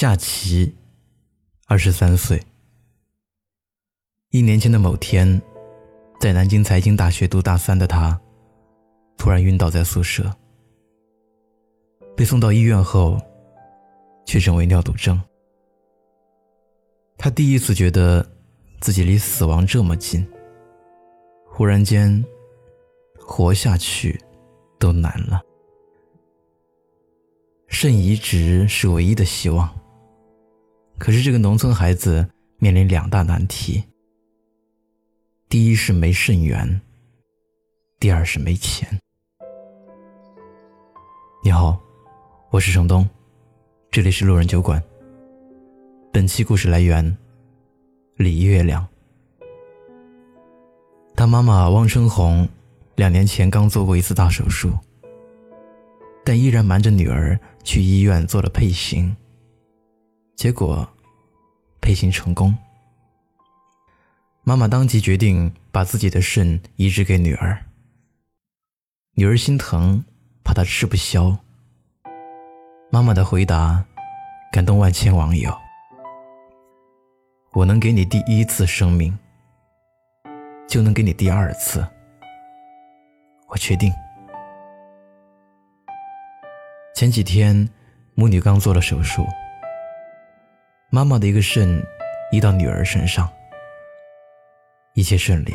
夏琪，二十三岁。一年前的某天，在南京财经大学读大三的他，突然晕倒在宿舍，被送到医院后，确诊为尿毒症。他第一次觉得自己离死亡这么近，忽然间，活下去都难了。肾移植是唯一的希望。可是这个农村孩子面临两大难题：第一是没肾源，第二是没钱。你好，我是程东，这里是路人酒馆。本期故事来源李月亮。他妈妈汪春红两年前刚做过一次大手术，但依然瞒着女儿去医院做了配型。结果，配型成功。妈妈当即决定把自己的肾移植给女儿。女儿心疼，怕她吃不消。妈妈的回答感动万千网友。我能给你第一次生命，就能给你第二次。我确定。前几天，母女刚做了手术。妈妈的一个肾移到女儿身上，一切顺利。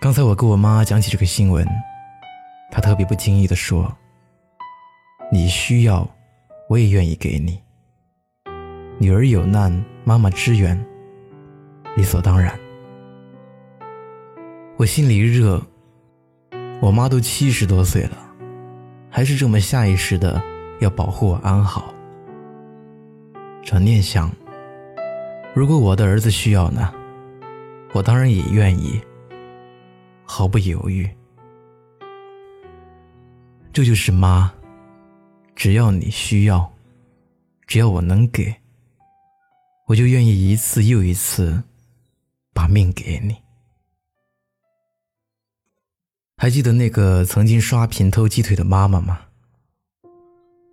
刚才我跟我妈讲起这个新闻，她特别不经意的说：“你需要，我也愿意给你。女儿有难，妈妈支援，理所当然。”我心里一热，我妈都七十多岁了，还是这么下意识的要保护我安好。转念想，如果我的儿子需要呢，我当然也愿意，毫不犹豫。这就是妈，只要你需要，只要我能给，我就愿意一次又一次把命给你。还记得那个曾经刷屏偷鸡腿的妈妈吗？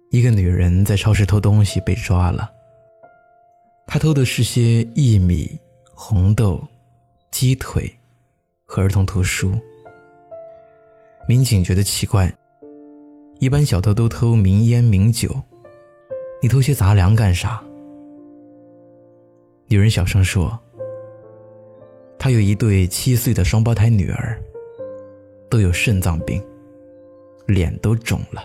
一个女人在超市偷东西被抓了。他偷的是些薏米、红豆、鸡腿和儿童图书。民警觉得奇怪，一般小偷都偷名烟名酒，你偷些杂粮干啥？女人小声说：“她有一对七岁的双胞胎女儿，都有肾脏病，脸都肿了，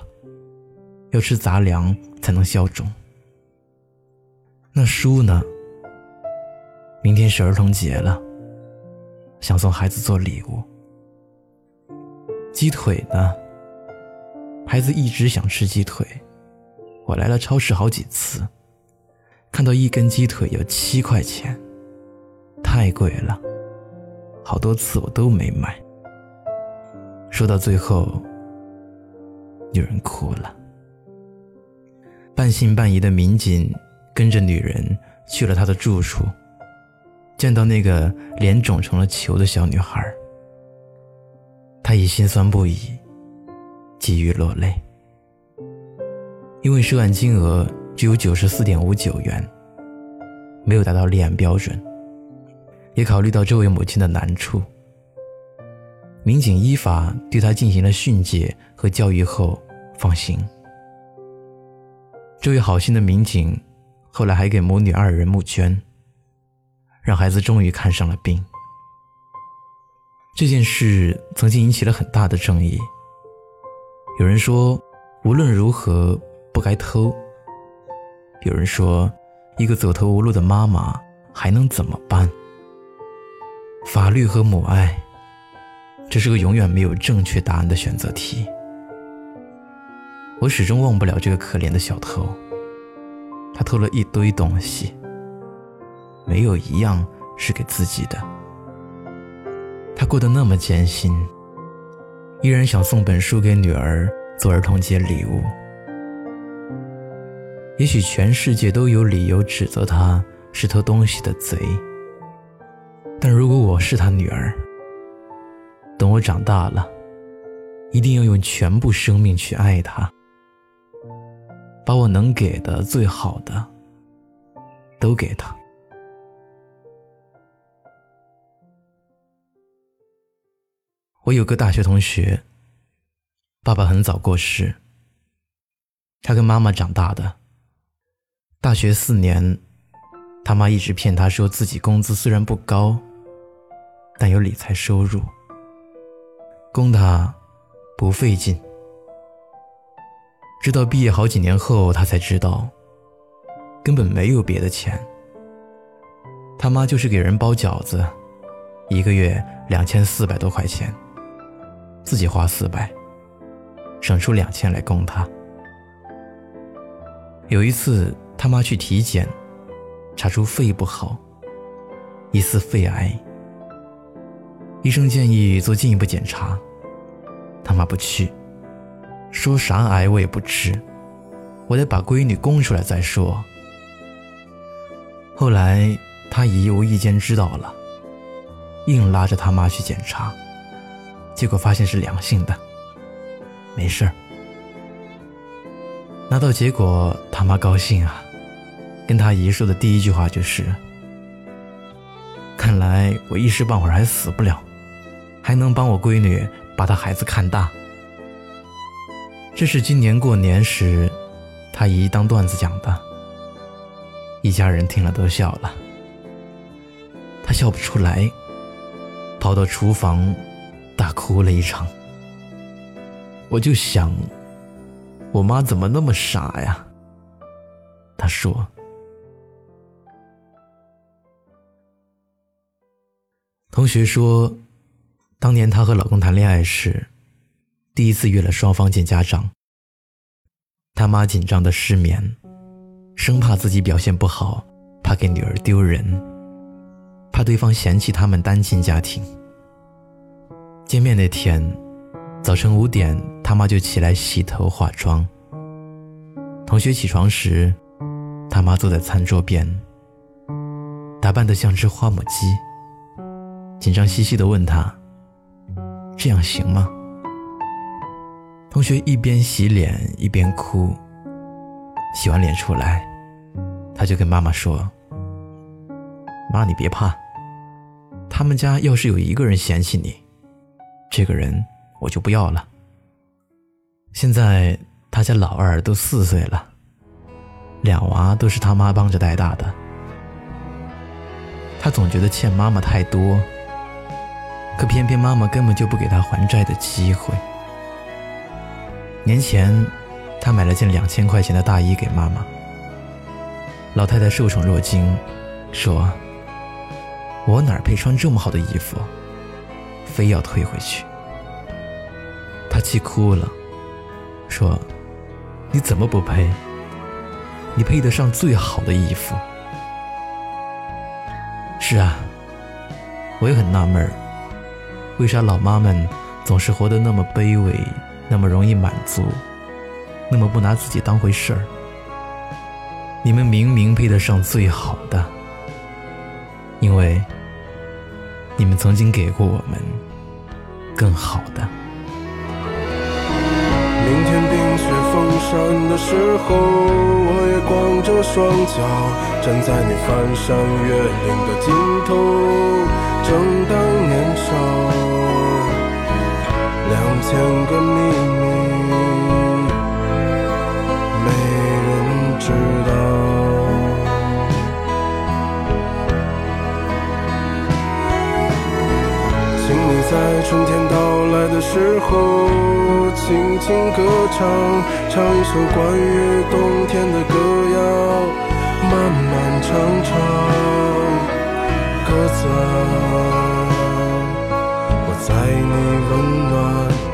要吃杂粮才能消肿。”那书呢？明天是儿童节了，想送孩子做礼物。鸡腿呢？孩子一直想吃鸡腿，我来了超市好几次，看到一根鸡腿要七块钱，太贵了，好多次我都没买。说到最后，女人哭了。半信半疑的民警。跟着女人去了她的住处，见到那个脸肿成了球的小女孩，他已心酸不已，急于落泪。因为涉案金额只有九十四点五九元，没有达到立案标准，也考虑到这位母亲的难处，民警依法对她进行了训诫和教育后放行。这位好心的民警。后来还给母女二人募捐，让孩子终于看上了病。这件事曾经引起了很大的争议。有人说，无论如何不该偷；有人说，一个走投无路的妈妈还能怎么办？法律和母爱，这是个永远没有正确答案的选择题。我始终忘不了这个可怜的小偷。他偷了一堆东西，没有一样是给自己的。他过得那么艰辛，依然想送本书给女儿做儿童节礼物。也许全世界都有理由指责他是偷东西的贼，但如果我是他女儿，等我长大了，一定要用全部生命去爱他。把我能给的最好的都给他。我有个大学同学，爸爸很早过世，他跟妈妈长大的。大学四年，他妈一直骗他说自己工资虽然不高，但有理财收入，供他不费劲。直到毕业好几年后，他才知道，根本没有别的钱。他妈就是给人包饺子，一个月两千四百多块钱。自己花四百，省出两千来供他。有一次，他妈去体检，查出肺不好，疑似肺癌。医生建议做进一步检查，他妈不去，说啥癌我也不吃，我得把闺女供出来再说。后来他姨无意间知道了，硬拉着他妈去检查。结果发现是良性的，没事儿。拿到结果，他妈高兴啊，跟他姨说的第一句话就是：“看来我一时半会儿还死不了，还能帮我闺女把她孩子看大。”这是今年过年时，他姨当段子讲的，一家人听了都笑了，他笑不出来，跑到厨房。大哭了一场，我就想，我妈怎么那么傻呀？她说，同学说，当年她和老公谈恋爱时，第一次约了双方见家长。他妈紧张的失眠，生怕自己表现不好，怕给女儿丢人，怕对方嫌弃他们单亲家庭。见面那天，早晨五点，他妈就起来洗头化妆。同学起床时，他妈坐在餐桌边，打扮得像只花母鸡，紧张兮兮地问他：“这样行吗？”同学一边洗脸一边哭。洗完脸出来，他就跟妈妈说：“妈，你别怕，他们家要是有一个人嫌弃你。”这个人我就不要了。现在他家老二都四岁了，两娃都是他妈帮着带大的。他总觉得欠妈妈太多，可偏偏妈妈根本就不给他还债的机会。年前，他买了件两千块钱的大衣给妈妈。老太太受宠若惊，说：“我哪配穿这么好的衣服？”非要退回去，他气哭了，说：“你怎么不配？你配得上最好的衣服。”是啊，我也很纳闷，为啥老妈们总是活得那么卑微，那么容易满足，那么不拿自己当回事儿？你们明明配得上最好的，因为。你们曾经给过我们更好的。明天冰雪封山的时候，我也光着双脚站在你翻山越岭的尽头，正当年少，两千个秘密。没人知道。请你在春天到来的时候，轻轻歌唱，唱一首关于冬天的歌谣，漫漫长长，鸽子，在你温暖